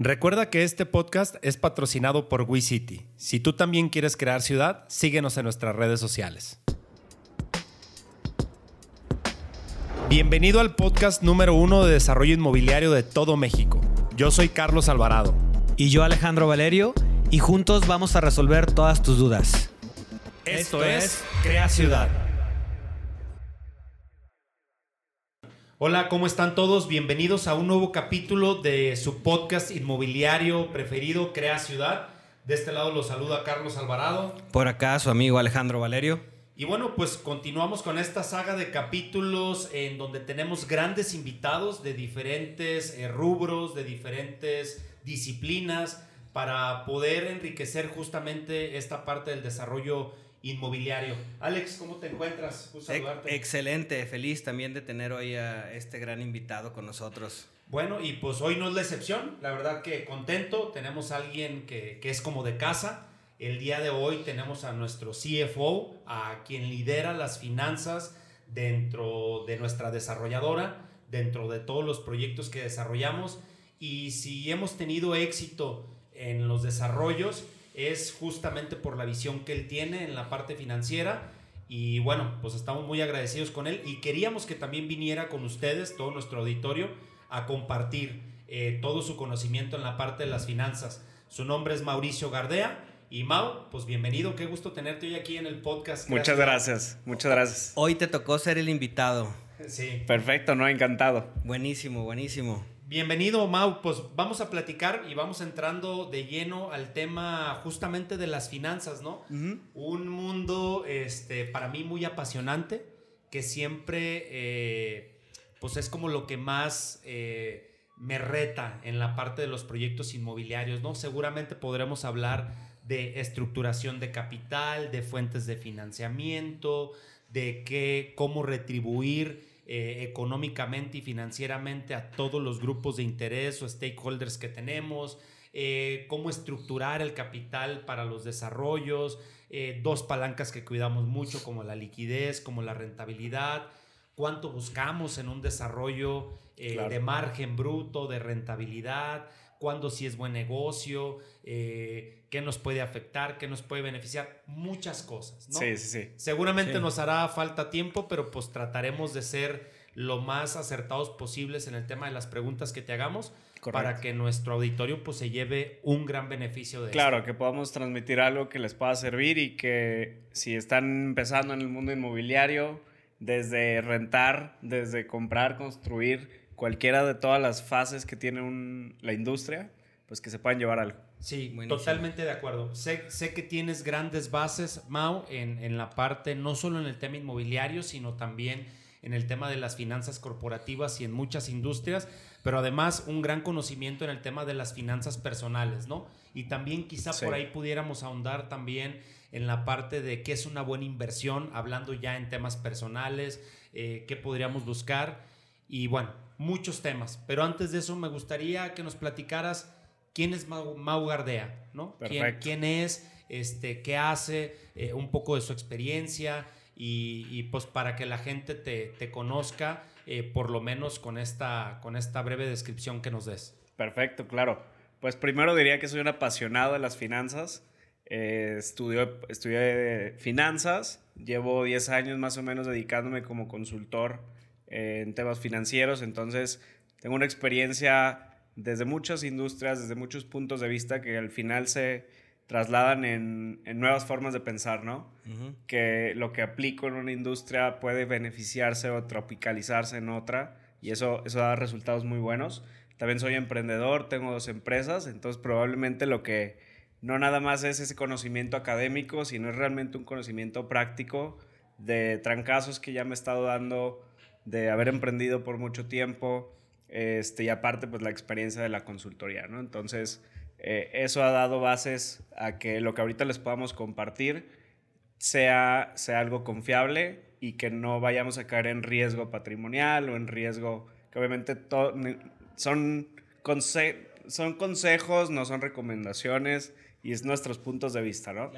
Recuerda que este podcast es patrocinado por WeCity. Si tú también quieres crear ciudad, síguenos en nuestras redes sociales. Bienvenido al podcast número uno de desarrollo inmobiliario de todo México. Yo soy Carlos Alvarado. Y yo Alejandro Valerio, y juntos vamos a resolver todas tus dudas. Esto, es Crea Ciudad. Hola, ¿cómo están todos? Bienvenidos a un nuevo capítulo de su podcast inmobiliario preferido, Crea Ciudad. De este lado los saluda Carlos Alvarado. Por acá su amigo Alejandro Valerio. Y bueno, pues continuamos con esta saga de capítulos en donde tenemos grandes invitados de diferentes eh, rubros, de diferentes disciplinas, para poder enriquecer justamente esta parte del desarrollo inmobiliario. Alex, ¿cómo te encuentras? saludarte. Excelente, feliz también de tener hoy a este gran invitado con nosotros. Bueno, y pues hoy no es la excepción, la verdad que contento, tenemos a alguien que, que es como de casa. El día de hoy tenemos a nuestro CFO, a quien lidera las finanzas dentro de nuestra desarrolladora, dentro de todos los proyectos que desarrollamos. Y si hemos tenido éxito en los desarrollos, es justamente por la visión que él tiene en la parte financiera. Y bueno, pues estamos muy agradecidos con él y queríamos que también viniera con ustedes, todo nuestro auditorio, a compartir eh, todo su conocimiento en la parte de las finanzas. Su nombre es Mauricio Gardea. Y Mau, pues bienvenido, qué gusto tenerte hoy aquí en el podcast. Muchas gracias, muchas gracias. Hoy te tocó ser el invitado. Sí. Perfecto, ¿no? Encantado. Buenísimo, buenísimo. Bienvenido, Mau. Pues vamos a platicar y vamos entrando de lleno al tema justamente de las finanzas, ¿no? Un mundo, este, para mí muy apasionante, que siempre, eh, pues es como lo que más eh, me reta en la parte de los proyectos inmobiliarios, ¿no? Seguramente podremos hablar de estructuración de capital, de fuentes de financiamiento, de qué, cómo retribuir eh, económicamente y financieramente a todos los grupos de interés o stakeholders que tenemos, eh, cómo estructurar el capital para los desarrollos, eh, dos palancas que cuidamos mucho como la liquidez, como la rentabilidad, cuánto buscamos en un desarrollo de margen bruto, de rentabilidad, cuándo sí es buen negocio, qué nos puede afectar, qué nos puede beneficiar, muchas cosas. ¿no? Sí, sí, sí. Seguramente nos hará falta tiempo, pero pues trataremos de ser lo más acertados posibles en el tema de las preguntas que te hagamos para que nuestro auditorio pues se lleve un gran beneficio de Claro, que podamos transmitir algo que les pueda servir y que si están empezando en el mundo inmobiliario, desde rentar, desde comprar, construir, cualquiera de todas las fases que tiene la industria, pues que se puedan llevar algo. Sí, totalmente de acuerdo. Sé, sé, que tienes grandes bases, Mau, en, en, la parte, no solo en el tema inmobiliario, sino también en el tema de las finanzas corporativas y en muchas industrias, pero además un gran conocimiento en el tema de las finanzas personales, ¿no? Y también quizá por ahí pudiéramos ahondar también en la parte de qué es una buena inversión, hablando ya en temas personales, eh, qué podríamos buscar y bueno, muchos temas. Pero antes de eso me gustaría que nos platicaras quién es Mau, Gardea, ¿no? ¿Quién, es? Este, ¿Qué hace? Eh, un poco de su experiencia y, pues para que la gente te, conozca, eh, por lo menos con esta, con esta breve descripción que nos des. Perfecto, claro. Pues primero diría que soy un apasionado de las finanzas. Eh, estudié finanzas, llevo 10 años más o menos dedicándome como consultor en temas financieros, entonces tengo una experiencia desde muchas industrias, desde muchos puntos de vista que al final se trasladan en, nuevas formas de pensar, ¿no? Que lo que aplico en una industria puede beneficiarse o tropicalizarse en otra y eso, eso da resultados muy buenos. También soy emprendedor, tengo dos empresas, entonces probablemente lo que no nada más es ese conocimiento académico, sino es realmente un conocimiento práctico de trancazos que ya me he estado dando, de haber emprendido por mucho tiempo, este, y aparte, pues la experiencia de la consultoría, ¿no? Entonces, eh, eso ha dado bases a que lo que ahorita les podamos compartir sea, sea algo confiable y que no vayamos a caer en riesgo patrimonial o en riesgo, que obviamente son, son consejos, no son recomendaciones y es nuestros puntos de vista, ¿no?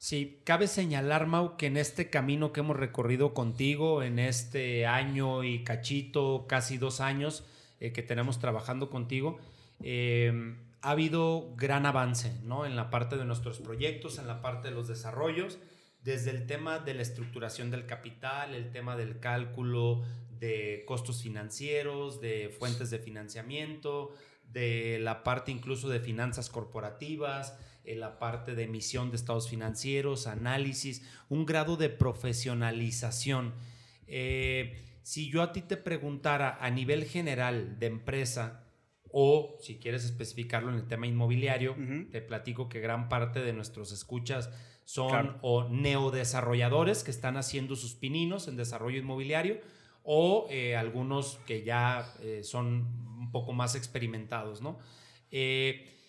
Sí, cabe señalar, Mau, que en este camino que hemos recorrido contigo, en este año y cachito, casi dos años, eh, que tenemos trabajando contigo, em, ha habido gran avance ¿no? en la parte de nuestros proyectos, en la parte de los desarrollos, desde el tema de la estructuración del capital, el tema del cálculo de costos financieros, de fuentes de financiamiento, de la parte incluso de finanzas corporativas, en la parte de emisión de estados financieros, análisis, un grado de profesionalización. Eh, si yo a ti te preguntara a nivel general de empresa, o si quieres especificarlo en el tema inmobiliario, te platico que gran parte de nuestros escuchas son o neodesarrolladores que están haciendo sus pininos en desarrollo inmobiliario o eh, algunos que ya eh, son un poco más experimentados, ¿no? Eh,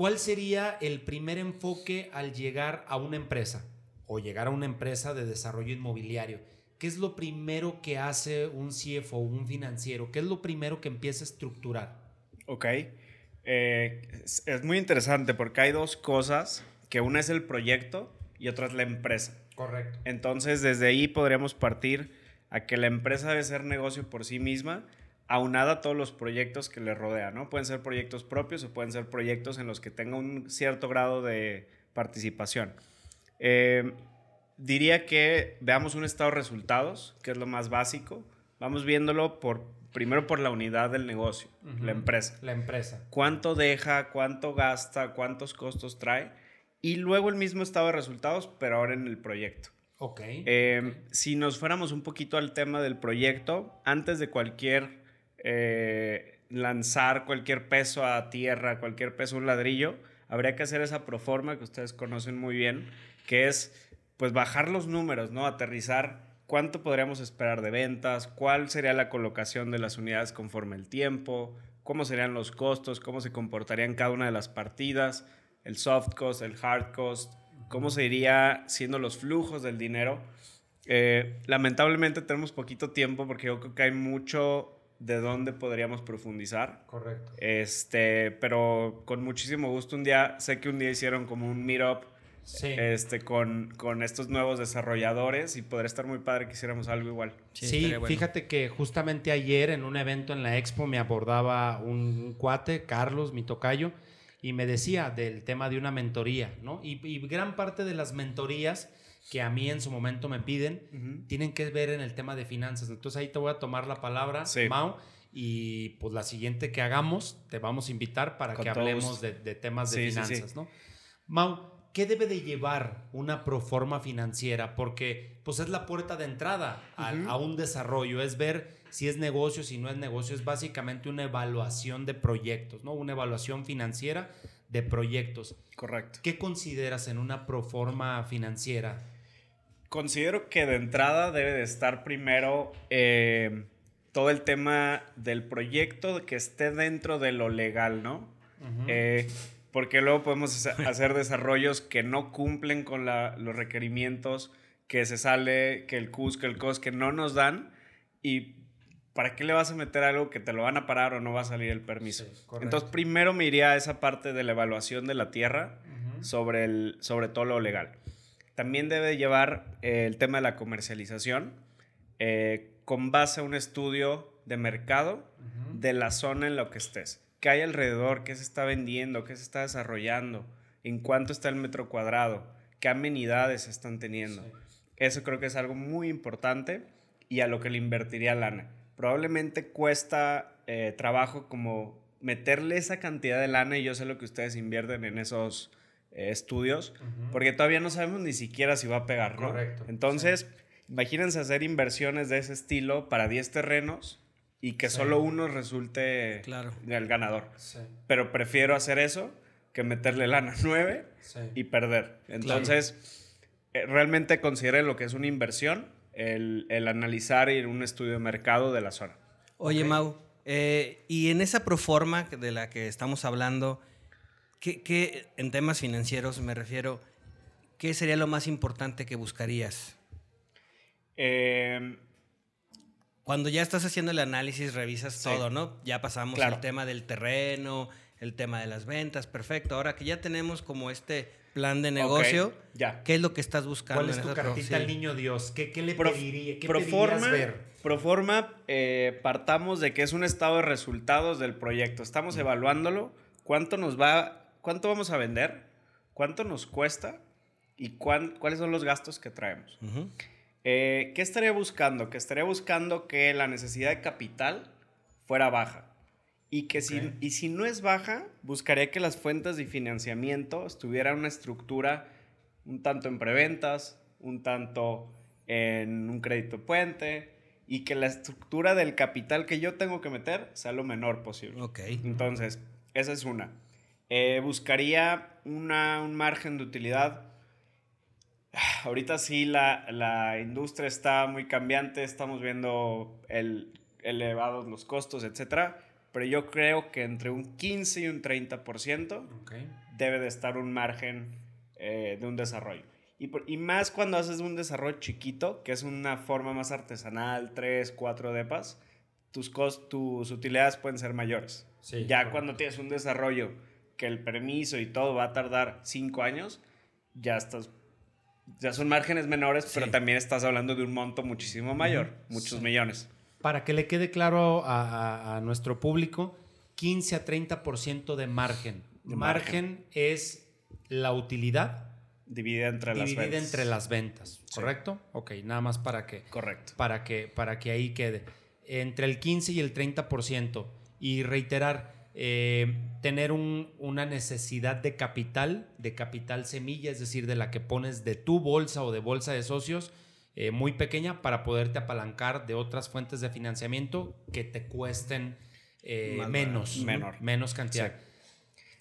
¿Cuál sería el primer enfoque al llegar a una empresa o llegar a una empresa de desarrollo inmobiliario? ¿Qué es lo primero que hace un CFO, un financiero? ¿Qué es lo primero que empieza a estructurar? Ok. es, es muy interesante porque hay dos cosas, que una es el proyecto y otra es la empresa. Correcto. Entonces, desde ahí podríamos partir a que la empresa debe ser negocio por sí misma, aunada a todos los proyectos que le rodean, ¿no? Pueden ser proyectos propios o pueden ser proyectos en los que tenga un cierto grado de participación. Eh, diría que veamos un estado de resultados, que es lo más básico. Vamos viéndolo por, primero por la unidad del negocio, la empresa. La empresa. ¿Cuánto deja, cuánto gasta, cuántos costos trae? Y luego el mismo estado de resultados, pero ahora en el proyecto. Ok. Eh, si nos fuéramos un poquito al tema del proyecto, antes de cualquier eh, lanzar cualquier peso a tierra, cualquier peso a un ladrillo, habría que hacer esa proforma que ustedes conocen muy bien, que es pues bajar los números, ¿no? Aterrizar cuánto podríamos esperar de ventas, cuál sería la colocación de las unidades conforme el tiempo, cómo serían los costos, cómo se comportarían cada una de las partidas, el soft cost, el hard cost, cómo se iría siendo los flujos del dinero. Eh, lamentablemente tenemos poquito tiempo porque yo creo que hay mucho de dónde podríamos profundizar. Correcto. Este, pero con muchísimo gusto un día, sé que un día hicieron como un meetup este, con, con, estos nuevos desarrolladores y podría estar muy padre que hiciéramos algo igual. Sí, fíjate que justamente ayer en un evento en la expo me abordaba un cuate, Carlos, mi tocayo, y me decía del tema de una mentoría, ¿no? Y, gran parte de las mentorías que a mí en su momento me piden tienen que ver en el tema de finanzas. Entonces ahí te voy a tomar la palabra, Mau, y pues la siguiente que hagamos te vamos a invitar para que hablemos de, temas de finanzas, ¿no? Mau, ¿qué debe de llevar una proforma financiera? Porque pues es la puerta de entrada a un desarrollo, es ver si es negocio, si no es negocio, es básicamente una evaluación de proyectos, ¿no? Una evaluación financiera de proyectos. Correcto. ¿Qué consideras en una proforma financiera? Considero que de entrada debe de estar primero eh, todo el tema del proyecto que esté dentro de lo legal, ¿no? Eh, porque luego podemos hacer desarrollos que no cumplen con los requerimientos, que se sale, que el CUS, que el COS, que no nos dan y ¿para qué le vas a meter algo que te lo van a parar o no va a salir el permiso? Entonces, primero me iría a esa parte de la evaluación de la tierra sobre, el, sobre todo lo legal. También debe llevar eh, el tema de la comercialización eh, con base a un estudio de mercado de la zona en la que estés. ¿Qué hay alrededor? ¿Qué se está vendiendo? ¿Qué se está desarrollando? ¿En cuánto está el metro cuadrado? ¿Qué amenidades están teniendo? Eso creo que es algo muy importante y a lo que le invertiría lana probablemente cuesta eh, trabajo como meterle esa cantidad de lana y yo sé lo que ustedes invierten en esos eh, estudios, porque todavía no sabemos ni siquiera si va a pegar, Correcto. Entonces, imagínense hacer inversiones de ese estilo para 10 terrenos y que solo uno resulte el ganador. Pero prefiero hacer eso que meterle lana 9 y perder. Entonces, eh, realmente consideren lo que es una inversión el, el analizar y un estudio de mercado de la zona. Oye, Mau, eh, y en esa proforma de la que estamos hablando, ¿qué, en temas financieros me refiero, qué sería lo más importante que buscarías? Em, Cuando ya estás haciendo el análisis, revisas todo, ¿no? Ya pasamos el tema del terreno, el tema de las ventas, perfecto. Ahora que ya tenemos como este plan de negocio, ya. ¿qué es lo que estás buscando? ¿Cuál es tu cartita al niño Dios? ¿Qué, qué le pediría, qué proforma, ver? Proforma, eh, partamos de que es un estado de resultados del proyecto. Estamos evaluándolo, cuánto nos va, cuánto vamos a vender, cuánto nos cuesta y cuáles son los gastos que traemos. Eh, ¿Qué estaría buscando? Que estaría buscando que la necesidad de capital fuera baja. Y que si, y si no es baja, buscaría que las fuentes de financiamiento estuvieran una estructura un tanto en preventas, un tanto en un crédito puente y que la estructura del capital que yo tengo que meter sea lo menor posible. Ok. Entonces, esa es una. Eh, buscaría una, un margen de utilidad. Ahorita sí la, la, industria está muy cambiante, estamos viendo el, elevados los costos, etcétera pero yo creo que entre un 15 y un 30% debe de estar un margen eh, de un desarrollo. Y, y, más cuando haces un desarrollo chiquito, que es una forma más artesanal, 3, 4 depas, tus, tus utilidades pueden ser mayores. ya cuando tienes un desarrollo que el permiso y todo va a tardar 5 años, ya estás ya son márgenes menores, pero también estás hablando de un monto muchísimo mayor, muchos millones. Para que le quede claro a, nuestro público, 15 a 30% de margen. De margen. es la utilidad dividida entre las ventas. entre las ventas, ¿correcto? Ok, nada más para que Correcto. Para que para que ahí quede entre el 15 y el 30% y reiterar eh, tener una necesidad de capital, de capital semilla, es decir, de la que pones de tu bolsa o de bolsa de socios eh, muy pequeña para poderte apalancar de otras fuentes de financiamiento que te cuesten eh, menos, menor. menos cantidad.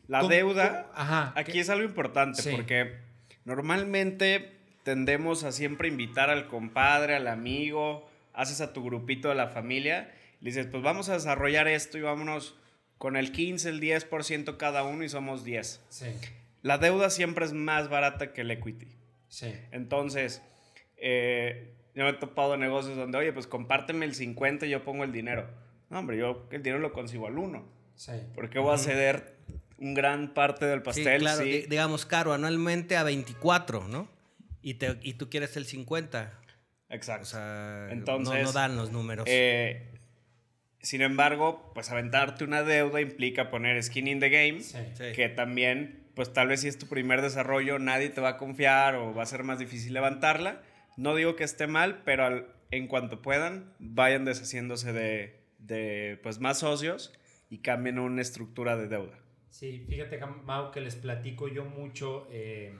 La deuda, aquí es algo importante porque normalmente tendemos a siempre invitar al compadre, al amigo, haces a tu grupito de la familia, le dices, pues vamos a desarrollar esto y vámonos con el 15, el 10% cada uno y somos 10. La deuda siempre es más barata que el equity. Entonces, eh, yo me he topado negocios donde, oye, pues compárteme el 50 y yo pongo el dinero. No, hombre, yo el dinero lo consigo al 1. Sí. ¿Por voy a ceder un gran parte del pastel? Sí, claro, digamos, caro, anualmente a 24, ¿no? Y, te, y tú quieres el 50. Exacto. O sea, Entonces, no, dan los números. Eh, sin embargo, pues aventarte una deuda implica poner skin in the game, que también, pues tal vez si es tu primer desarrollo, nadie te va a confiar o va a ser más difícil levantarla. No digo que esté mal, pero en cuanto puedan, vayan deshaciéndose de, pues, más socios y cambien una estructura de deuda. Sí, fíjate, Mau, que les platico yo mucho eh,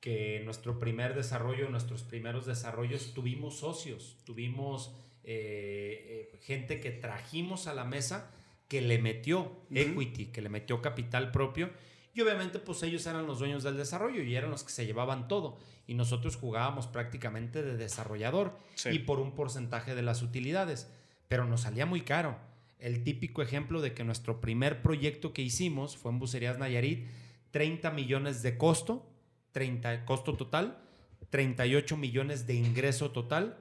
que nuestro primer desarrollo, nuestros primeros desarrollos, tuvimos socios, tuvimos eh, eh, gente que trajimos a la mesa que le metió equity, que le metió capital propio. Y obviamente, pues ellos eran los dueños del desarrollo y eran los que se llevaban todo y nosotros jugábamos prácticamente de desarrollador y por un porcentaje de las utilidades, pero nos salía muy caro. El típico ejemplo de que nuestro primer proyecto que hicimos fue en Bucerías Nayarit, 30 millones de costo, 30 costo total, 38 millones de ingreso total,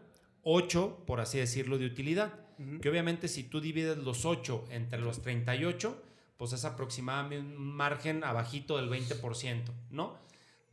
8, por así decirlo, de utilidad. Que obviamente si tú divides los 8 entre los 38, pues es aproximadamente un margen abajito del 20%, ¿no?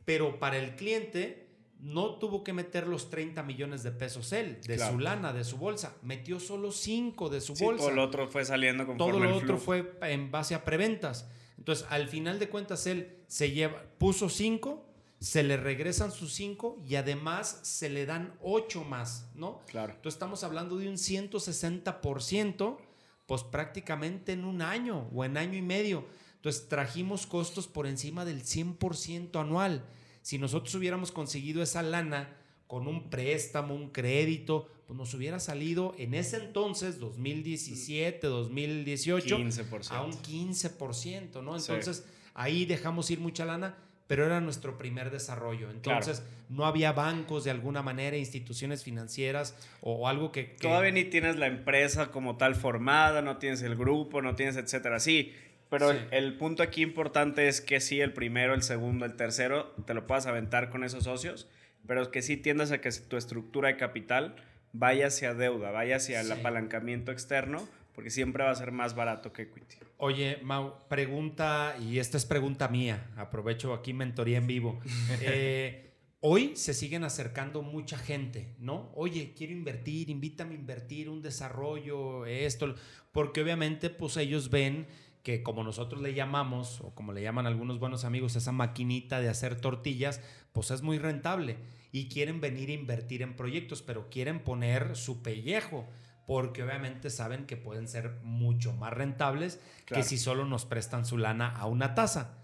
Pero para el cliente no tuvo que meter los 30 millones de pesos él, de su lana, de su bolsa. Metió solo 5 de su bolsa. Todo lo otro fue saliendo conforme Todo lo otro fue en base a preventas. Entonces, al final de cuentas, él se lleva, puso 5, se le regresan sus 5 y además se le dan 8 más, ¿no? Claro. Entonces, estamos hablando de un 160%, pues prácticamente en un año o en año y medio. Entonces, trajimos costos por encima del 100% anual. Si nosotros hubiéramos conseguido esa lana con un préstamo, un crédito, pues nos hubiera salido en ese entonces, 2017, 2018, a un 15%, ¿no? Entonces ahí dejamos ir mucha lana, pero era nuestro primer desarrollo. Entonces no había bancos de alguna manera, instituciones financieras o, algo que, Todavía ni tienes la empresa como tal formada, no tienes el grupo, no tienes etcétera. Sí, pero el, punto aquí importante es que sí, el primero, el segundo, el tercero, te lo puedas aventar con esos socios, pero que sí tiendas a que tu estructura de capital vaya hacia deuda, vaya hacia el apalancamiento externo, porque siempre va a ser más barato que equity. Oye, Mau, pregunta, y esta es pregunta mía, aprovecho aquí mentoría en vivo. Eh, hoy se siguen acercando mucha gente, ¿no? Oye, quiero invertir, invítame a invertir, un desarrollo, esto, porque obviamente pues ellos ven que como nosotros le llamamos, o como le llaman algunos buenos amigos, esa maquinita de hacer tortillas, pues es muy rentable. Y quieren venir a invertir en proyectos, pero quieren poner su pellejo, porque obviamente saben que pueden ser mucho más rentables que si solo nos prestan su lana a una tasa.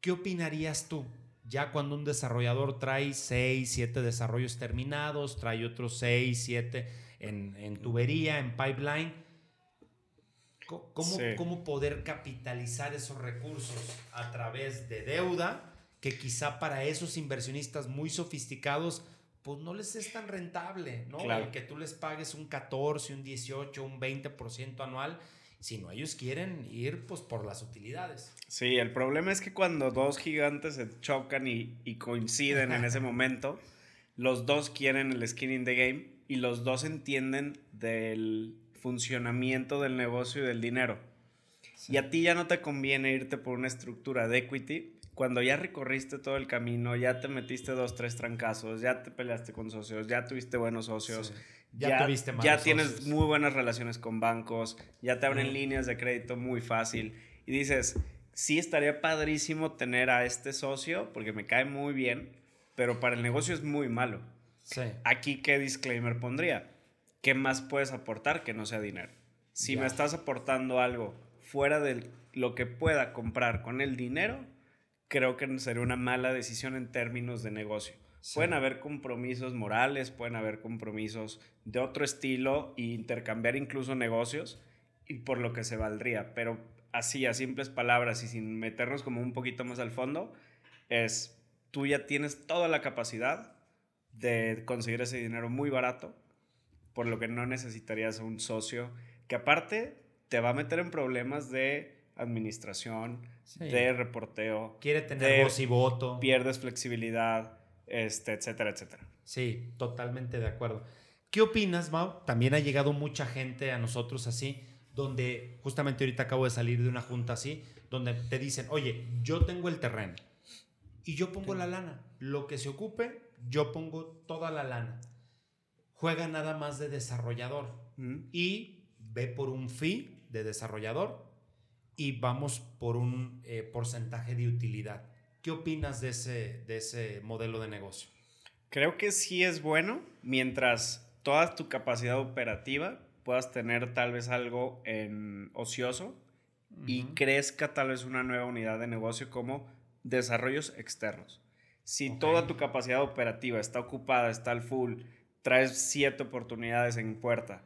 ¿Qué opinarías tú? Ya cuando un desarrollador trae 6, 7 desarrollos terminados, trae otros 6, 7 en, en tubería, en pipeline, ¿Cómo, ¿Cómo, poder capitalizar esos recursos a través de deuda que quizá para esos inversionistas muy sofisticados pues no les es tan rentable, ¿no? El que tú les pagues un 14, un 18, un 20% anual, sino ellos quieren ir pues por las utilidades. Sí, el problema es que cuando dos gigantes se chocan y, y coinciden en ese momento, los dos quieren el skin in the game y los dos entienden del funcionamiento del negocio y del dinero. Y a ti ya no te conviene irte por una estructura de equity cuando ya recorriste todo el camino, ya te metiste dos, tres trancazos, ya te peleaste con socios, ya tuviste buenos socios, ya, tuviste ya tienes muy buenas relaciones con bancos, ya te abren líneas de crédito muy fácil y dices, sí estaría padrísimo tener a este socio porque me cae muy bien, pero para el negocio es muy malo. Aquí, ¿qué disclaimer pondría? ¿qué más puedes aportar que no sea dinero? Si me estás aportando algo fuera de lo que pueda comprar con el dinero, creo que sería una mala decisión en términos de negocio. Pueden haber compromisos morales, pueden haber compromisos de otro estilo e intercambiar incluso negocios y por lo que se valdría, pero así a simples palabras y sin meternos como un poquito más al fondo, es tú ya tienes toda la capacidad de conseguir ese dinero muy barato por lo que no necesitarías un socio que aparte te va a meter en problemas de administración, de reporteo. Quiere tener voz y voto. Pierdes flexibilidad, este, etcétera, etcétera. Sí, totalmente de acuerdo. ¿Qué opinas, Mau? También ha llegado mucha gente a nosotros así, donde justamente ahorita acabo de salir de una junta así, donde te dicen, oye, yo tengo el terreno y yo pongo la lana. Lo que se ocupe, yo pongo toda la lana juega nada más de desarrollador y ve por un fee de desarrollador y vamos por un eh, porcentaje de utilidad. ¿Qué opinas de ese, de ese modelo de negocio? Creo que sí es bueno mientras toda tu capacidad operativa puedas tener tal vez algo en ocioso y crezca tal vez una nueva unidad de negocio como desarrollos externos. Si toda tu capacidad operativa está ocupada, está al full, traes siete oportunidades en puerta.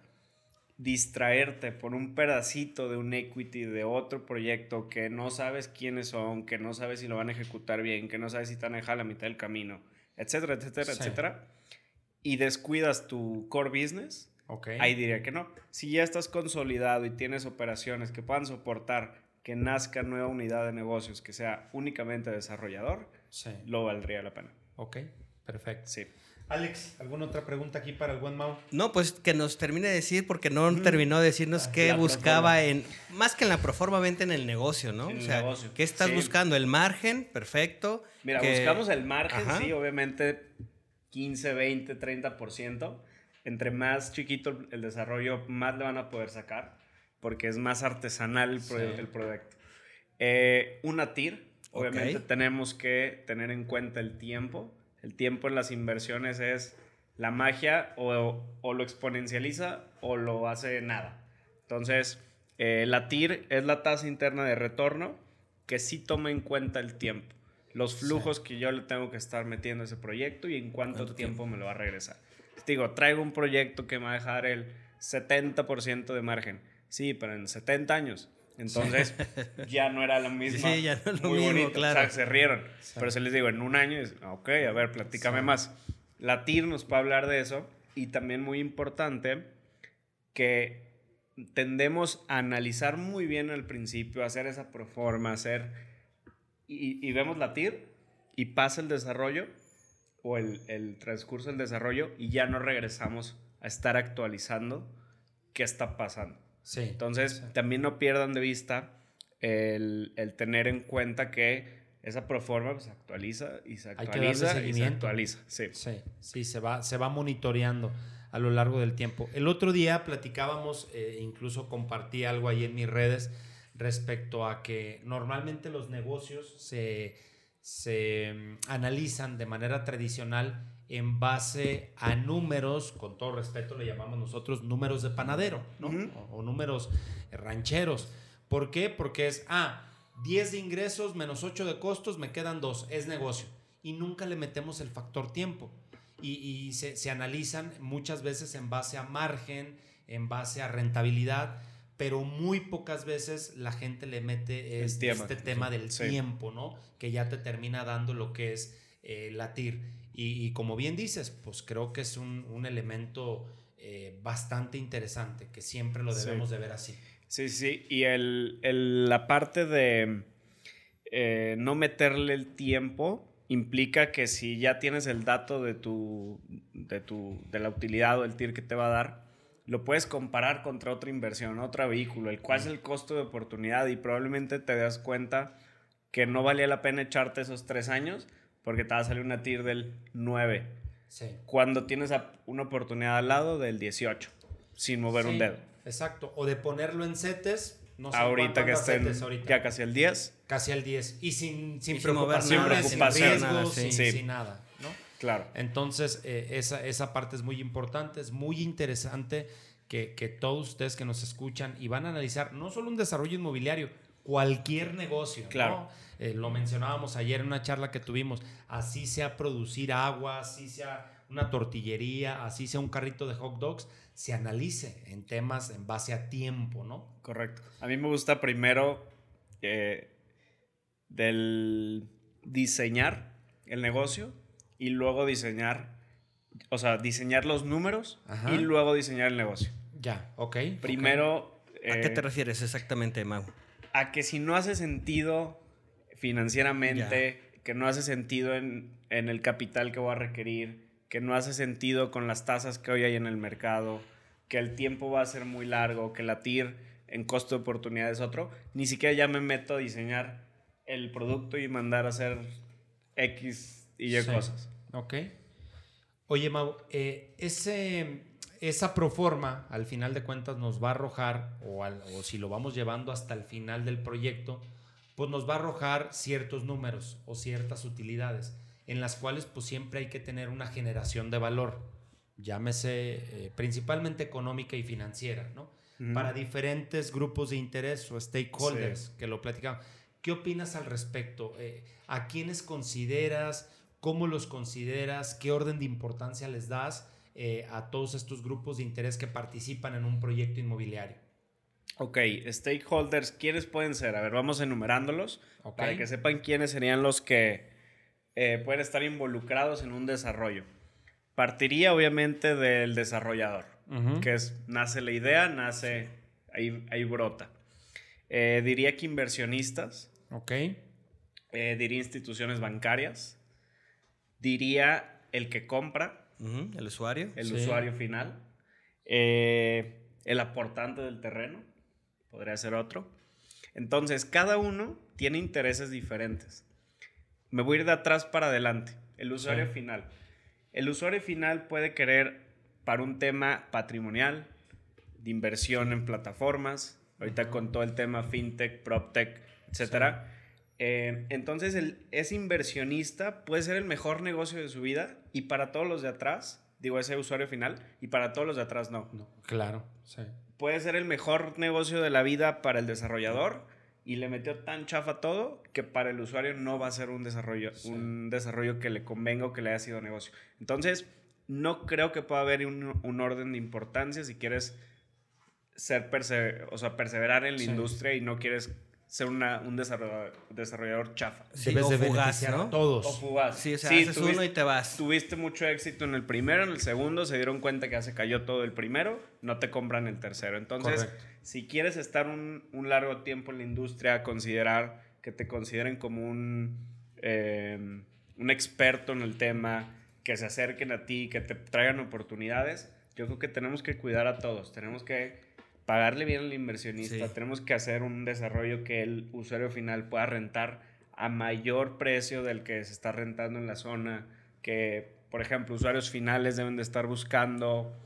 Distraerte por un pedacito de un equity de otro proyecto que no sabes quiénes son, que no sabes si lo van a ejecutar bien, que no sabes si están a la mitad del camino, etcétera, etcétera, etcétera. Y descuidas tu core business, okay. ahí diría que no. Si ya estás consolidado y tienes operaciones que puedan soportar que nazca nueva unidad de negocios que sea únicamente desarrollador, lo valdría la pena. Ok, perfecto. Sí. Alex, ¿alguna otra pregunta aquí para el buen Mau? No, pues que nos termine de decir, porque no terminó de decirnos ah, qué buscaba en, más que en la proforma, en el negocio, ¿no? o sea, ¿qué estás buscando? ¿El margen? Perfecto. Mira, buscamos el margen, sí, obviamente 15, 20, 30%. Entre más chiquito el desarrollo, más le van a poder sacar, porque es más artesanal el, proyecto. Eh, una TIR, obviamente tenemos que tener en cuenta el tiempo el tiempo en las inversiones es la magia o, lo exponencializa o lo hace nada. Entonces, eh, la TIR es la tasa interna de retorno que sí toma en cuenta el tiempo. Los flujos que yo le tengo que estar metiendo a ese proyecto y en cuánto, tiempo, me lo va a regresar. digo, traigo un proyecto que me va a dejar el 70% de margen. Sí, pero en 70 años. Entonces, ya no era lo mismo. Sí, ya no es lo mismo, claro. O sea, se rieron. Pero se les digo, en un año, ok, a ver, platícame más. La TIR nos puede hablar de eso. Y también muy importante que tendemos a analizar muy bien al principio, hacer esa proforma, hacer... Y, y vemos la TIR y pasa el desarrollo o el, el transcurso del desarrollo y ya no regresamos a estar actualizando qué está pasando. Entonces, también no pierdan de vista el, tener en cuenta que esa proforma pues, se actualiza y se actualiza y se actualiza. Sí, sí, sí se, va, se va monitoreando a lo largo del tiempo. El otro día platicábamos, eh, incluso compartí algo ahí en mis redes, respecto a que normalmente los negocios se, se mm, analizan de manera tradicional en base a números, con todo respeto le llamamos nosotros números de panadero, ¿no? o, o, números rancheros. ¿Por qué? Porque es, ah, 10 de ingresos menos 8 de costos, me quedan 2, es negocio. Y nunca le metemos el factor tiempo. Y, y se, se analizan muchas veces en base a margen, en base a rentabilidad pero muy pocas veces la gente le mete este, este tema del tiempo, ¿no? Que ya te termina dando lo que es eh, latir. Y, como bien dices, pues creo que es un, un elemento eh, bastante interesante, que siempre lo debemos de ver así. Sí, sí, y el, el, la parte de eh, no meterle el tiempo implica que si ya tienes el dato de, tu, de, tu, de la utilidad o el TIR que te va a dar, lo puedes comparar contra otra inversión, otro vehículo, el cual es el costo de oportunidad y probablemente te das cuenta que no valía la pena echarte esos tres años porque te va a salir una TIR del 9. Cuando tienes una oportunidad al lado del 18, sin mover un dedo. Exacto. O de ponerlo en CETES. No sé ahorita que estén ya casi al 10. Casi al 10. Y sin, sin, preocupaciones, sin, riesgos, sin, nada. ¿no? Claro. Entonces, eh, esa, esa parte es muy importante, es muy interesante que, que todos ustedes que nos escuchan y van a analizar no solo un desarrollo inmobiliario, cualquier negocio. Claro. Eh, lo mencionábamos ayer en una charla que tuvimos, así sea producir agua, así sea una tortillería, así sea un carrito de hot dogs, se analice en temas en base a tiempo, ¿no? Correcto. A mí me gusta primero eh, del diseñar el negocio y luego diseñar, o sea, diseñar los números y luego diseñar el negocio. Ya, ok. Primero... ¿A qué te eh, refieres exactamente, Mau? A que si no hace sentido financieramente, que no hace sentido en, en, el capital que voy a requerir, que no hace sentido con las tasas que hoy hay en el mercado, que el tiempo va a ser muy largo, que la TIR en costo de oportunidad es otro, ni siquiera ya me meto a diseñar el producto y mandar a hacer X y Y cosas. Ok. Oye, Mau, eh, ese, esa proforma al final de cuentas nos va a arrojar, o, o si lo vamos llevando hasta el final del proyecto, pues nos va a arrojar ciertos números o ciertas utilidades en las cuales pues siempre hay que tener una generación de valor, llámese eh, principalmente económica y financiera, ¿no? Para diferentes grupos de interés o stakeholders que lo platicamos. ¿Qué opinas al respecto? Eh, ¿A quiénes consideras? ¿Cómo los consideras? ¿Qué orden de importancia les das eh, a todos estos grupos de interés que participan en un proyecto inmobiliario? Ok, stakeholders, ¿quiénes pueden ser? A ver, vamos enumerándolos para que sepan quiénes serían los que eh, pueden estar involucrados en un desarrollo. Partiría obviamente del desarrollador, que es, nace la idea, nace, ahí, ahí brota. Eh, diría que inversionistas. Ok. Eh, diría instituciones bancarias. Diría el que compra. El usuario. El usuario final. el aportante del terreno podría ser otro. Entonces, cada uno tiene intereses diferentes. Me voy a ir de atrás para adelante. El usuario final. El usuario final puede querer para un tema patrimonial, de inversión en plataformas, ahorita con todo el tema fintech, proptech, etc. Eh, entonces, el, ese inversionista puede ser el mejor negocio de su vida y para todos los de atrás, digo ese usuario final, y para todos los de atrás no. no claro, sí puede ser el mejor negocio de la vida para el desarrollador y le metió tan chafa todo que para el usuario no va a ser un desarrollo, un desarrollo que le convenga o que le haya sido negocio. Entonces, no creo que pueda haber un, orden de importancia si quieres ser o sea, perseverar en la industria y no quieres ser una, un desarrollador, desarrollador chafa. Sí, Debes de beneficiar a todos. O fugaz. Sí, o sea, haces tuviste, uno y te vas. Tuviste mucho éxito en el primero, en el segundo se dieron cuenta que ya se cayó todo el primero, no te compran el tercero. Entonces, si quieres estar un, un, largo tiempo en la industria, considerar que te consideren como un, em, un experto en el tema, que se acerquen a ti, que te traigan oportunidades, yo creo que tenemos que cuidar a todos. Tenemos que pagarle bien al inversionista, tenemos que hacer un desarrollo que el usuario final pueda rentar a mayor precio del que se está rentando en la zona, que por ejemplo usuarios finales deben de estar buscando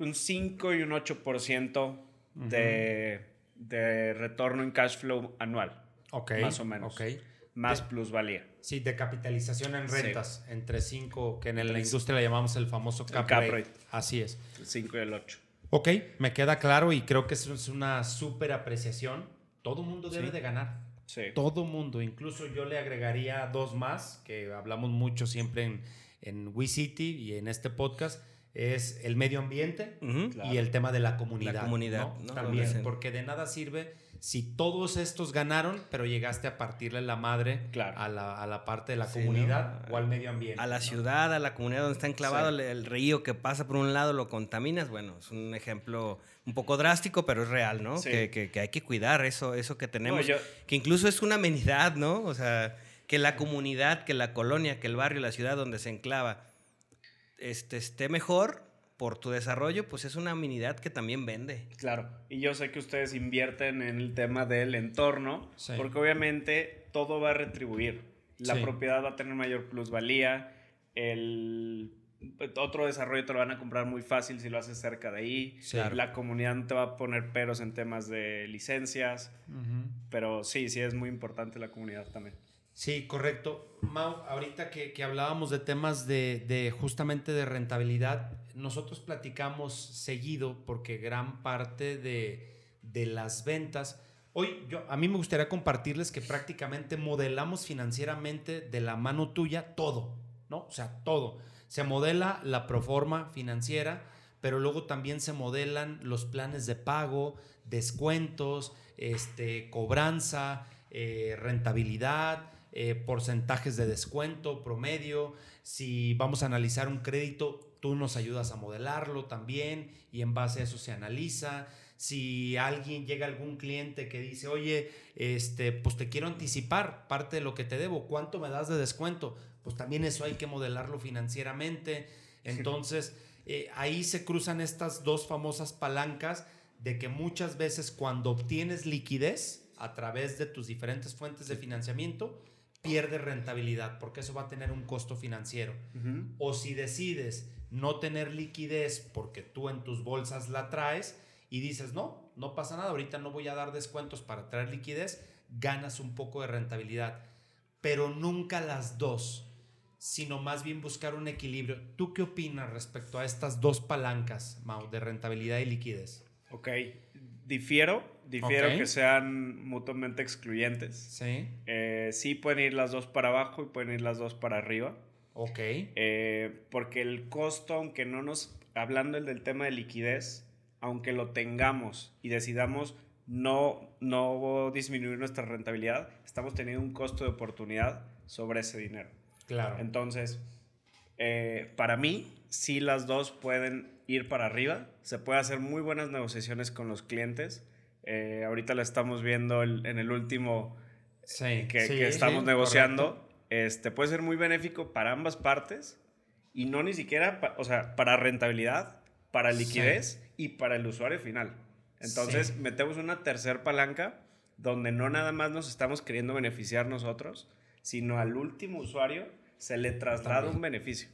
un 5 y un 8% de, de retorno en cash flow anual. Ok. Más o menos. Más plusvalía. Sí, de capitalización en Sí. rentas, entre 5, que en la industria le llamamos el famoso cap, cap rate. rate. Así es. El 5 y el 8. Ok, me queda claro y creo que eso es una súper apreciación. Todo mundo debe Sí. de ganar. Sí. Todo mundo. Incluso yo le agregaría dos más, que hablamos mucho siempre en, en WeCity y en este podcast, es el medio ambiente y el tema de la comunidad. La comunidad, ¿no? ¿no? También, porque de nada sirve si todos estos ganaron, pero llegaste a partirle la madre Claro. a, la, a la parte de la Sí, comunidad ¿no? o al medio ambiente. A la ¿no? ciudad, a la comunidad donde está enclavado Sí. el, el río que pasa por un lado, lo contaminas. Bueno, es un ejemplo un poco drástico, pero es real, ¿no? Sí. Que, que- que hay que cuidar eso, eso que tenemos. No, yo- Que incluso es una amenidad, ¿no? O sea, que la comunidad, que la colonia, que el barrio, la ciudad donde se enclava este, esté mejor por tu desarrollo, pues es una amenidad que también vende. Claro, y yo sé que ustedes invierten en el tema del entorno, Sí. porque obviamente todo va a retribuir. La Sí. propiedad va a tener mayor plusvalía, el otro desarrollo te lo van a comprar muy fácil si lo haces cerca de ahí. Sí. La comunidad no te va a poner peros en temas de licencias, pero sí, sí es muy importante la comunidad también. Sí, correcto. Mau, ahorita que, que hablábamos de temas de, de justamente de rentabilidad, nosotros platicamos seguido porque gran parte de, de las ventas, hoy yo, a mí me gustaría compartirles que prácticamente modelamos financieramente de la mano tuya todo, ¿no? O sea, todo. Se modela la proforma financiera, pero luego también se modelan los planes de pago, descuentos, este, cobranza, eh, rentabilidad, eh, porcentajes de descuento promedio. Si vamos a analizar un crédito, tú nos ayudas a modelarlo también y en base a eso se analiza. Si alguien llega algún cliente que dice, oye, este, pues te quiero anticipar parte de lo que te debo, ¿cuánto me das de descuento? Pues también eso hay que modelarlo financieramente. Entonces, eh, ahí se cruzan estas dos famosas palancas de que muchas veces cuando obtienes liquidez a través de tus diferentes fuentes de financiamiento, pierdes rentabilidad porque eso va a tener un costo financiero. O si decides no tener liquidez porque tú en tus bolsas la traes y dices, no, no pasa nada, ahorita no voy a dar descuentos para traer liquidez, ganas un poco de rentabilidad. Pero nunca las dos, sino más bien buscar un equilibrio. ¿Tú qué opinas respecto a estas dos palancas, Mau, de rentabilidad y liquidez? Ok, difiero, difiero Ok. que sean mutuamente excluyentes. Sí, Eh, sí pueden ir las dos para abajo y pueden ir las dos para arriba. ok. Eh, porque el costo, aunque no nos, hablando del tema de liquidez, aunque lo tengamos y decidamos no, no disminuir nuestra rentabilidad, estamos teniendo un costo de oportunidad sobre ese dinero. Claro. Entonces, eh, para mí, sí las dos pueden ir para arriba. Se puede hacer muy buenas negociaciones con los clientes. Eh, ahorita la estamos viendo el- en el último Sí, que, sí, que estamos sí, negociando, correcto. este, puede ser muy benéfico para ambas partes y no ni siquiera, pa- o sea, para rentabilidad, para liquidez y para el usuario final. Entonces, metemos una tercer palanca donde no nada más nos estamos queriendo beneficiar nosotros, sino al último usuario se le traslada También. un beneficio.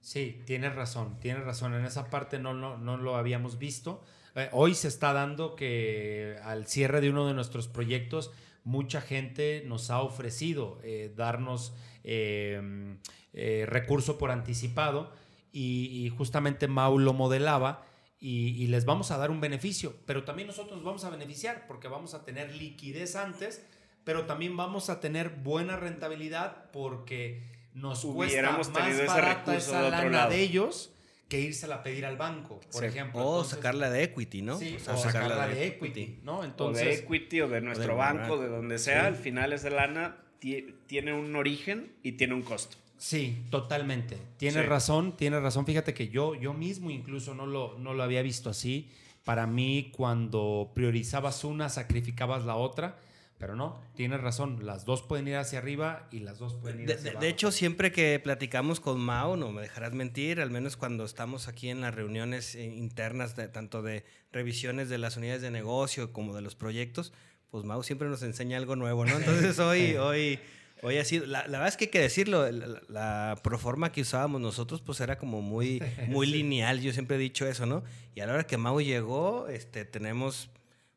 Sí, tienes razón, tienes razón. En esa parte no, no, no lo habíamos visto. Eh, hoy se está dando que al cierre de uno de nuestros proyectos, mucha gente nos ha ofrecido eh, darnos eh, eh, recurso por anticipado y, y justamente Mau lo modelaba y, y les vamos a dar un beneficio, pero también nosotros nos vamos a beneficiar porque vamos a tener liquidez antes, pero también vamos a tener buena rentabilidad porque nos cuesta Hubiéramos más tenido ese barata recurso esa de otro lana lado. de ellos que írsela a pedir al banco, por Sí. ejemplo. O Entonces, sacarla de equity, ¿no? Sí, sea, o sacarla de equity, ¿no? o de Entonces, equity o de nuestro de banco, de donde sea, Sí. al final esa lana ti- tiene un origen y tiene un costo. Sí, totalmente. Tienes razón, tienes razón. Fíjate que yo, yo mismo incluso no lo, no lo había visto así. Para mí, cuando priorizabas una, sacrificabas la otra. Pero no, tienes razón. Las dos pueden ir hacia arriba y las dos pueden ir De, hacia de- abajo. de hecho, siempre que platicamos con Mao, no me dejarás mentir, al menos cuando estamos aquí en las reuniones eh, internas, de, tanto de revisiones de las unidades de negocio como de los proyectos, pues Mao siempre nos enseña algo nuevo, ¿no? Entonces hoy, hoy, hoy ha sido, la, la verdad es que hay que decirlo, la, la proforma que usábamos nosotros pues era como muy, muy lineal, yo siempre he dicho eso, ¿no? Y a la hora que Mao llegó, este, tenemos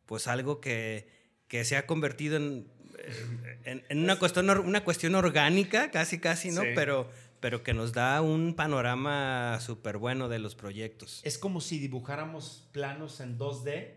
pues algo que, que se ha convertido en, en, una, cuestión, una cuestión orgánica, casi, casi, ¿no? Pero, pero que nos da un panorama súper bueno de los proyectos. Es como si dibujáramos planos en 2D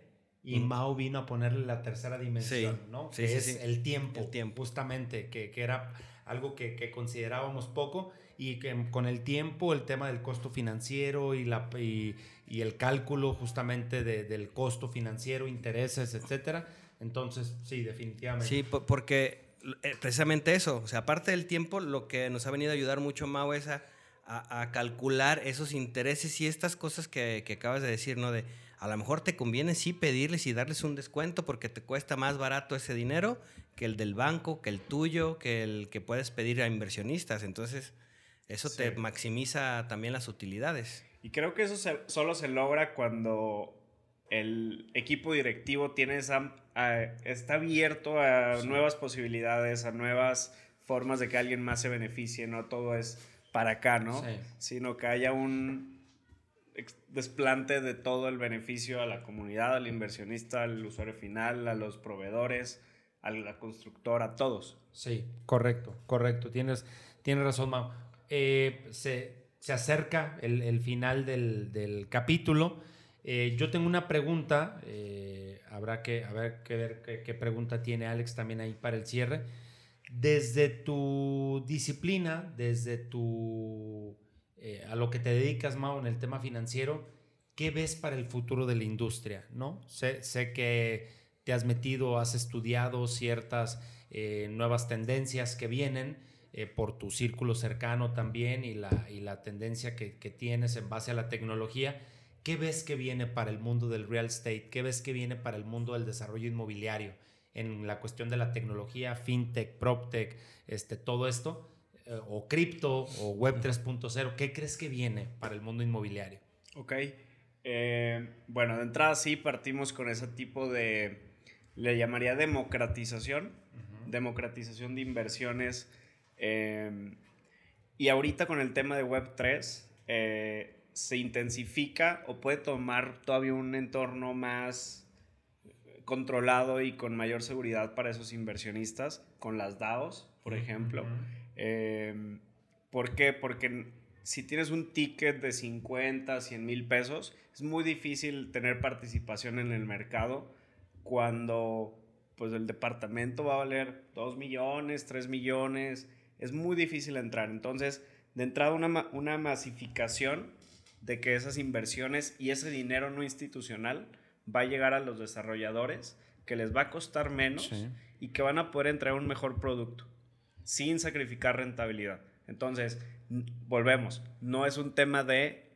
y Mao vino a ponerle la tercera dimensión, ¿no? Sí, sí, es sí. El, tiempo, el tiempo, justamente, que, que era algo que, que, considerábamos poco y que con el tiempo el tema del costo financiero y, la, y, y el cálculo justamente de, del costo financiero, intereses, etcétera. Entonces, sí, definitivamente. Sí, porque eh, precisamente eso, o sea, aparte del tiempo, lo que nos ha venido a ayudar mucho Mao es a, a, a calcular esos intereses y estas cosas que, que acabas de decir, ¿no? De, a lo mejor te conviene sí pedirles y darles un descuento porque te cuesta más barato ese dinero que el del banco, que el tuyo, que el que puedes pedir a inversionistas. Entonces, eso sí. te maximiza también las utilidades. Y creo que eso se, solo se logra cuando el equipo directivo tiene esa, a, está abierto a sí. nuevas posibilidades, a nuevas formas de que alguien más se beneficie, no todo es para acá, ¿no? Sí. Sino que haya un desplante de todo el beneficio a la comunidad, al inversionista, al usuario final, a los proveedores, a la constructora, a todos. Sí, correcto, correcto. Tienes, tienes razón, Mau. Eh, se, se, acerca el, final del, capítulo. Eh, yo tengo una pregunta, eh, habrá que, ver, que ver qué, pregunta tiene Alex también ahí para el cierre. Desde tu disciplina, desde tu, eh, a lo que te dedicas, Mau, en el tema financiero, ¿qué ves para el futuro de la industria? ¿no? Sé, sé que te has metido, has estudiado ciertas nuevas tendencias que vienen eh, por tu círculo cercano también y la, y la tendencia que, que tienes en base a la tecnología. ¿Qué ves que viene para el mundo del real estate? ¿Qué ves que viene para el mundo del desarrollo inmobiliario? En la cuestión de la tecnología, fintech, proptech, este, todo esto, eh, o cripto, o web 3.0, ¿qué crees que viene para el mundo inmobiliario? Ok. Eh, bueno, de entrada sí partimos con ese tipo de, le llamaría democratización, uh -huh. democratización de inversiones. Eh, y ahorita con el tema de web 3, se intensifica o puede tomar todavía un entorno más controlado y con mayor seguridad para esos inversionistas, con las DAOs, por ejemplo. Uh -huh. eh, ¿Por qué? Porque si tienes un ticket de 50, 100 mil pesos, es muy difícil tener participación en el mercado cuando pues el departamento va a valer 2 millones, 3 millones, es muy difícil entrar. Entonces, de entrada una, una masificación de que esas inversiones y ese dinero no institucional va a llegar a los desarrolladores, que les va a costar menos sí. y que van a poder entregar un mejor producto sin sacrificar rentabilidad. Entonces, volvemos, no es un tema de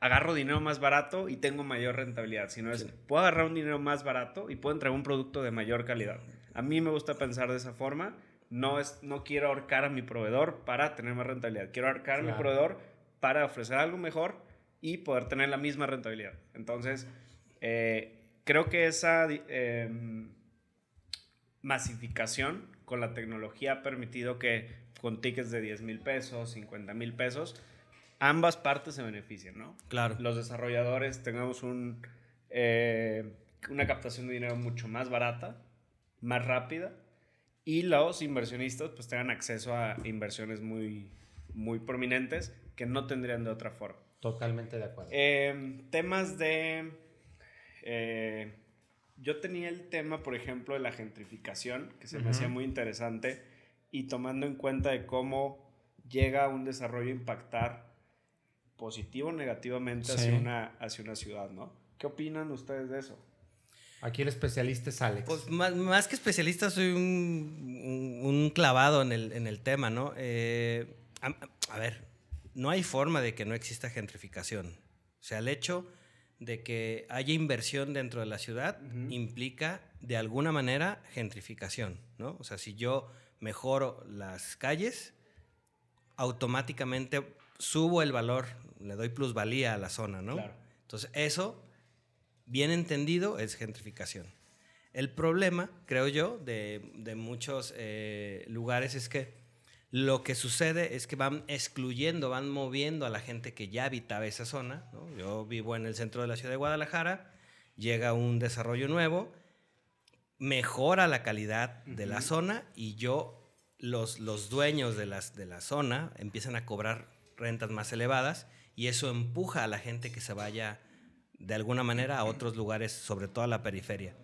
agarro dinero más barato y tengo mayor rentabilidad, sino es, sí. puedo agarrar un dinero más barato y puedo entregar un producto de mayor calidad. A mí me gusta pensar de esa forma, no, es, no quiero ahorcar a mi proveedor para tener más rentabilidad, quiero ahorcar claro. a mi proveedor para ofrecer algo mejor y poder tener la misma rentabilidad. Entonces, eh, creo que esa eh, masificación con la tecnología ha permitido que con tickets de 10 mil pesos, 50 mil pesos, ambas partes se benefician, ¿no? Claro. Los desarrolladores tengamos un, eh, una captación de dinero mucho más barata, más rápida, y los inversionistas pues tengan acceso a inversiones muy, muy prominentes que no tendrían de otra forma. Totalmente de acuerdo. Eh, temas de... Eh, yo tenía el tema, por ejemplo, de la gentrificación, que se uh -huh. me hacía muy interesante, y tomando en cuenta de cómo llega un desarrollo a impactar positivo o negativamente sí. hacia, una, hacia una ciudad, ¿no? ¿Qué opinan ustedes de eso? Aquí el especialista es Alex. Pues más, más que especialista soy un, un, un, clavado en el, en el tema, ¿no? Eh, a, a ver, no hay forma de que no exista gentrificación. O sea, el hecho de que haya inversión dentro de la ciudad uh -huh. implica de alguna manera gentrificación, ¿no? O sea, si yo mejoro las calles, automáticamente subo el valor, le doy plusvalía a la zona, ¿no? Claro. Entonces, eso, bien entendido, es gentrificación. El problema, creo yo, de, de muchos eh, lugares es que lo que sucede es que van excluyendo, van moviendo a la gente que ya habitaba esa zona. ¿no? Yo vivo en el centro de la ciudad de Guadalajara, llega un desarrollo nuevo mejora la calidad de la zona y yo, los, los dueños de, las, de la zona empiezan a cobrar rentas más elevadas y eso empuja a la gente que se vaya de alguna manera a otros lugares, sobre todo a la periferia.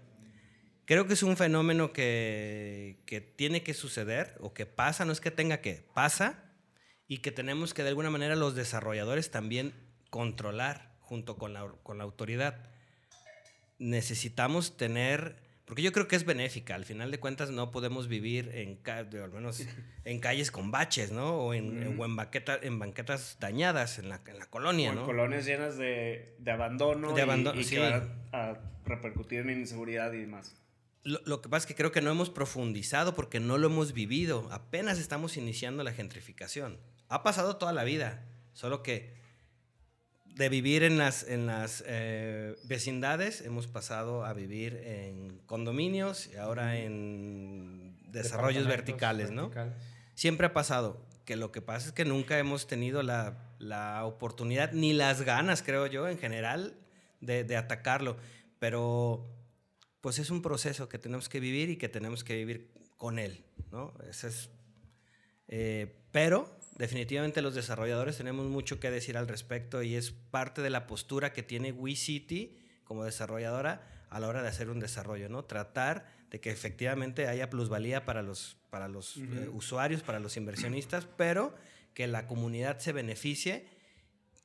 Creo que es un fenómeno que, que tiene que suceder o que pasa, no es que tenga que, pasa y que tenemos que de alguna manera los desarrolladores también controlar junto con la, con la autoridad. Necesitamos tener porque yo creo que es benéfica. Al final de cuentas no podemos vivir en, al menos en calles con baches, ¿no? O en, en, en banquetas dañadas en la, en la colonia, o en colonias llenas de, de abandono, de abandono y, que van a, repercutir en inseguridad y demás. Lo, lo, que pasa es que creo que no hemos profundizado porque no lo hemos vivido. Apenas estamos iniciando la gentrificación. Ha pasado toda la vida, solo que de vivir en las, en las eh, vecindades, hemos pasado a vivir en condominios y ahora en desarrollos verticales, ¿no? Siempre ha pasado, que lo que pasa es que nunca hemos tenido la, la oportunidad ni las ganas, creo yo, en general, de, de, atacarlo. Pero pues es un proceso que tenemos que vivir y que tenemos que vivir con él, ¿no? Ese es, eh, pero definitivamente los desarrolladores tenemos mucho que decir al respecto y es parte de la postura que tiene WeCity como desarrolladora a la hora de hacer un desarrollo, ¿no? Tratar de que efectivamente haya plusvalía para los, para los uh -huh. eh, usuarios, para los inversionistas, pero que la comunidad se beneficie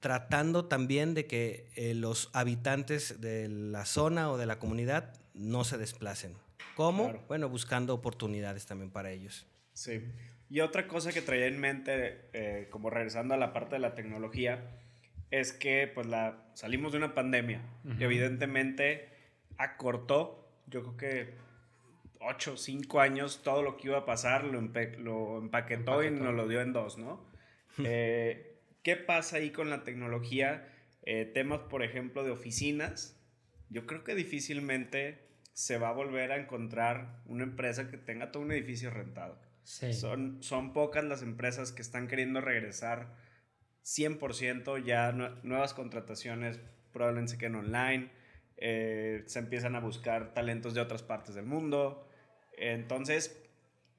tratando también de que eh, los habitantes de la zona o de la comunidad no se desplacen. ¿Cómo? Claro. Bueno, buscando oportunidades también para ellos. Sí. Y otra cosa que traía en mente, eh, como regresando a la parte de la tecnología, es que pues la, salimos de una pandemia uh -huh. que evidentemente acortó, yo creo que 8, 5 años, todo lo que iba a pasar lo, empe lo empaquetó, empaquetó, y nos lo dio en dos, ¿no? eh, ¿Qué pasa ahí con la tecnología? Eh, temas, por ejemplo, de oficinas. Yo creo que difícilmente se va a volver a encontrar una empresa que tenga todo un edificio rentado. Sí. Son, son pocas las empresas que están queriendo regresar 100%, ya no, nuevas contrataciones probablemente se queden online, eh, se empiezan a buscar talentos de otras partes del mundo. Entonces,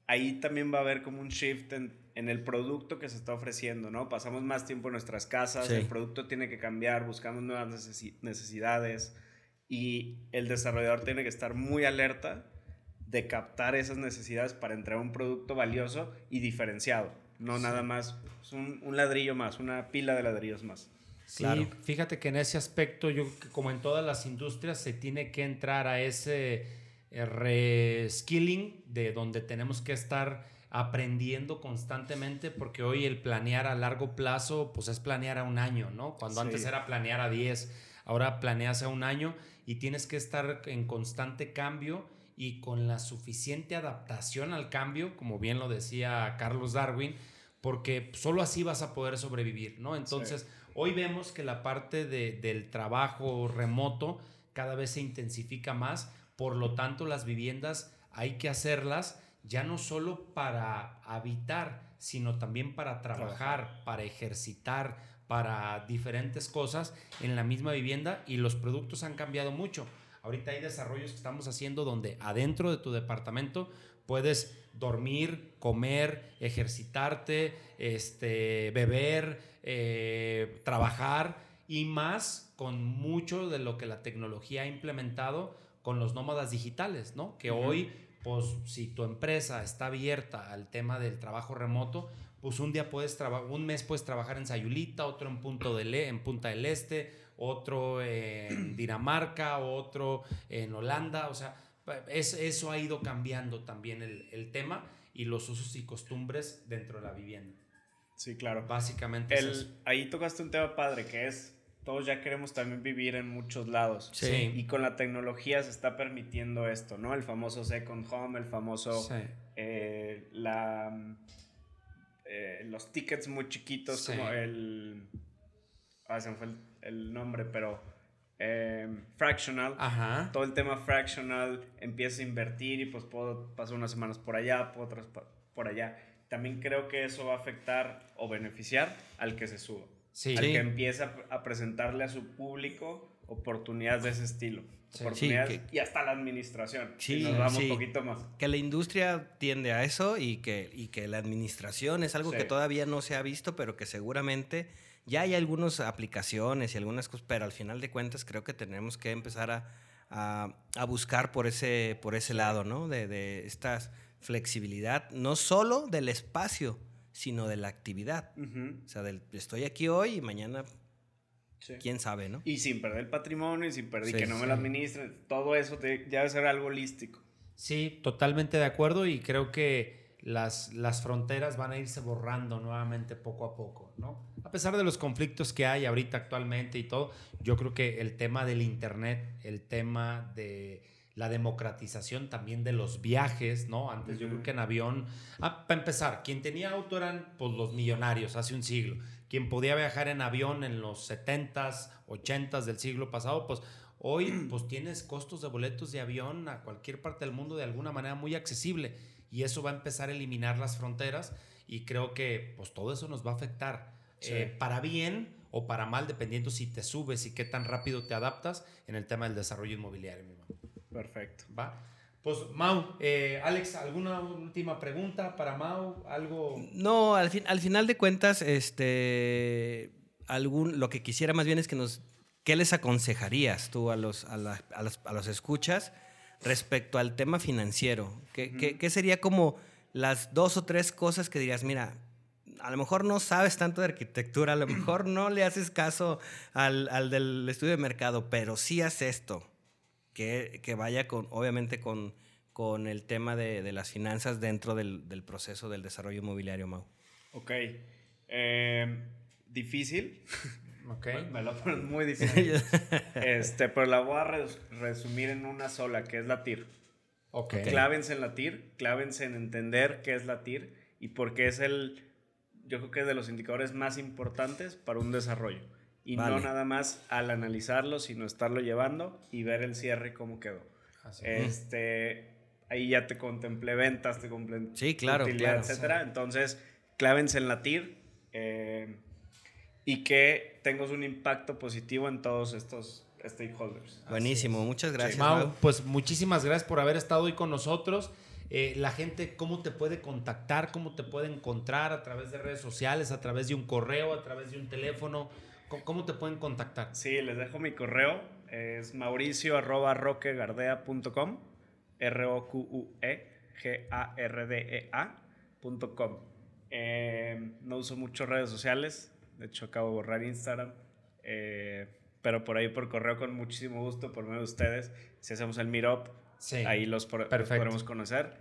ahí también va a haber como un shift en, en el producto que se está ofreciendo, ¿no? Pasamos más tiempo en nuestras casas, sí. el producto tiene que cambiar, buscamos nuevas necesidades y el desarrollador tiene que estar muy alerta de captar esas necesidades para entregar un producto valioso y diferenciado. No sí. nada más un, un, ladrillo más, una pila de ladrillos más. Sí, claro. fíjate que en ese aspecto, yo como en todas las industrias, se tiene que entrar a ese eh, reskilling de donde tenemos que estar aprendiendo constantemente porque hoy el planear a largo plazo pues es planear a un año, ¿no? Cuando sí. antes era planear a 10, ahora planeas a un año y tienes que estar en constante cambio y con la suficiente adaptación al cambio, como bien lo decía Carlos Darwin, porque solo así vas a poder sobrevivir, ¿no? Entonces, sí. hoy vemos que la parte de, del trabajo remoto cada vez se intensifica más, por lo tanto, las viviendas hay que hacerlas ya no solo para habitar, sino también para trabajar, trabajar, para ejercitar, para diferentes cosas en la misma vivienda y los productos han cambiado mucho. Ahorita hay desarrollos que estamos haciendo donde adentro de tu departamento puedes dormir, comer, ejercitarte, este, beber, eh, trabajar y más con mucho de lo que la tecnología ha implementado con los nómadas digitales, ¿no? Que uh -huh. hoy, pues, si tu empresa está abierta al tema del trabajo remoto, pues un día puedes trabajar, un mes puedes trabajar en Sayulita, otro en, Punto del e en Punta del Este, otro en Dinamarca, otro en Holanda, o sea, es, eso ha ido cambiando también el, el, tema y los usos y costumbres dentro de la vivienda. Sí, claro. Básicamente el, es Ahí tocaste un tema padre que es, todos ya queremos también vivir en muchos lados. Sí. Y con la tecnología se está permitiendo esto, ¿no? El famoso second home, el famoso... Sí. Eh, la, eh, los tickets muy chiquitos, sí. como el... Ah, se me fue el el nombre, pero eh, fractional. Ajá. Todo el tema fractional, empieza a invertir y pues puedo pasar unas semanas por allá, puedo otras por allá. También creo que eso va a afectar o beneficiar al que se suba. Sí. Al que empieza a presentarle a su público oportunidades de ese estilo. Sí. Oportunidades Sí, y hasta la administración. Sí, nos vamos sí. un poquito más. Que la industria tiende a eso y que, y que la administración es algo que todavía no se ha visto, pero que seguramente ya hay algunas aplicaciones y algunas cosas, pero al final de cuentas creo que tenemos que empezar a, a- a buscar por ese, por ese lado, ¿no? De, de esta flexibilidad, no solo del espacio, sino de la actividad. O sea, del, estoy aquí hoy y mañana, Sí. quién sabe, ¿no? Y sin perder el patrimonio y sin perder Sí, que no me lo administren. Todo eso te- ya debe ser algo holístico. Sí, totalmente de acuerdo y creo que las, las fronteras van a irse borrando nuevamente poco a poco, ¿no? A pesar de los conflictos que hay ahorita actualmente y todo, yo creo que el tema del Internet, el tema de la democratización también de los viajes, ¿no? Antes yo creo que en avión, ah, para empezar, quien tenía auto eran pues, los millonarios hace un siglo. Quien podía viajar en avión en los 70s, 80s del siglo pasado, pues hoy pues tienes costos de boletos de avión a cualquier parte del mundo de alguna manera muy accesible y eso va a empezar a eliminar las fronteras y creo que pues todo eso nos va a afectar Sí. eh, para bien o para mal dependiendo si te subes y qué tan rápido te adaptas en el tema del desarrollo inmobiliario. mi hermano. Perfecto. ¿Va? Pues Mau, eh, Alex, ¿alguna última pregunta para Mau? ¿Algo? No, al, fin, al final de cuentas, este, algún, lo que quisiera más bien es que nos, ¿qué les aconsejarías tú a los, a, la- a las- a los escuchas respecto al tema financiero? ¿Qué, qué- qué sería como las dos o tres cosas que dirías, mira, a lo mejor no sabes tanto de arquitectura, a lo mejor no le haces caso al, al del estudio de mercado, pero sí haz esto, que, que vaya con, obviamente con, con el tema de, de las finanzas dentro del, del proceso del desarrollo inmobiliario, Mau. Ok. Eh, difícil. Ok. Me- Me lo pones muy difícil. este, pero la voy a res- resumir en una sola, que es la TIR. Ok. Clávense en la TIR, clávense en entender qué es la TIR y por qué es el, yo creo que es de los indicadores más importantes para un desarrollo. Y no Vale. nada más al analizarlo, sino estarlo llevando y ver el cierre cómo quedó. Así. Este, ahí ya te contemplé ventas, te contemplé Sí, claro, utilidad, claro. etcétera. Entonces, clávense en la TIR eh, y que tengas un impacto positivo en todos estos stakeholders. Buenísimo, muchas gracias. Mau, Mau. pues muchísimas gracias por haber estado hoy con nosotros. Eh, la gente, ¿cómo te puede contactar? ¿Cómo te puede encontrar? ¿A través de redes sociales? ¿A través de un correo? ¿A través de un teléfono? ¿Cómo, cómo te pueden contactar? Sí, les dejo mi correo. Es mauricio arroba roquegardea.com. R-O-Q-U-E G-A-R-D-E-A punto com. Eh, no uso mucho redes sociales. De hecho, acabo de borrar Instagram. Eh, pero por ahí por correo con muchísimo gusto, por medio de ustedes. Si hacemos el meetup, Sí. ahí los, por- los podremos conocer.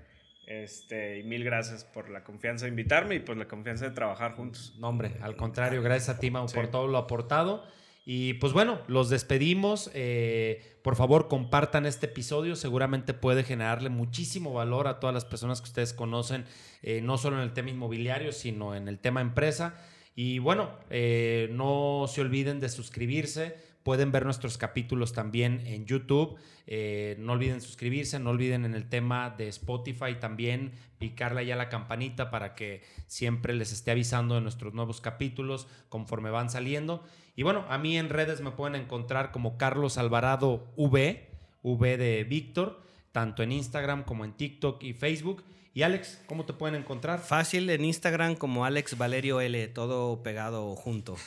Este, y mil gracias por la confianza de invitarme y por la confianza de trabajar juntos. No, hombre, al contrario, gracias a ti, Mau, Sí. por todo lo aportado. Y pues bueno, los despedimos. Eh, por favor, compartan este episodio. Seguramente puede generarle muchísimo valor a todas las personas que ustedes conocen, eh, no solo en el tema inmobiliario, sino en el tema empresa. Y bueno, eh, no se olviden de suscribirse. Pueden ver nuestros capítulos también en YouTube. Eh, no olviden suscribirse, no olviden en el tema de Spotify también picarle ahí a la campanita para que siempre les esté avisando de nuestros nuevos capítulos conforme van saliendo. Y bueno, a mí en redes me pueden encontrar como Carlos Alvarado V, V de Víctor, tanto en Instagram como en TikTok y Facebook. Y Alex, ¿cómo te pueden encontrar? Fácil en Instagram como Alex Valerio L, todo pegado junto.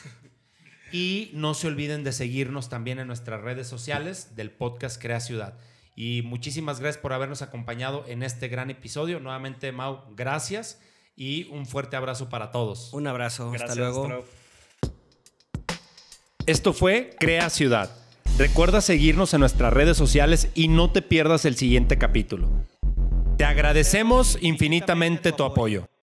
Y no se olviden de seguirnos también en nuestras redes sociales del podcast Crea Ciudad. Y muchísimas gracias por habernos acompañado en este gran episodio. Nuevamente, Mau, gracias y un fuerte abrazo para todos. Un abrazo, Gracias, hasta luego. luego. Esto fue Crea Ciudad. Recuerda seguirnos en nuestras redes sociales y no te pierdas el siguiente capítulo. Te agradecemos infinitamente tu apoyo.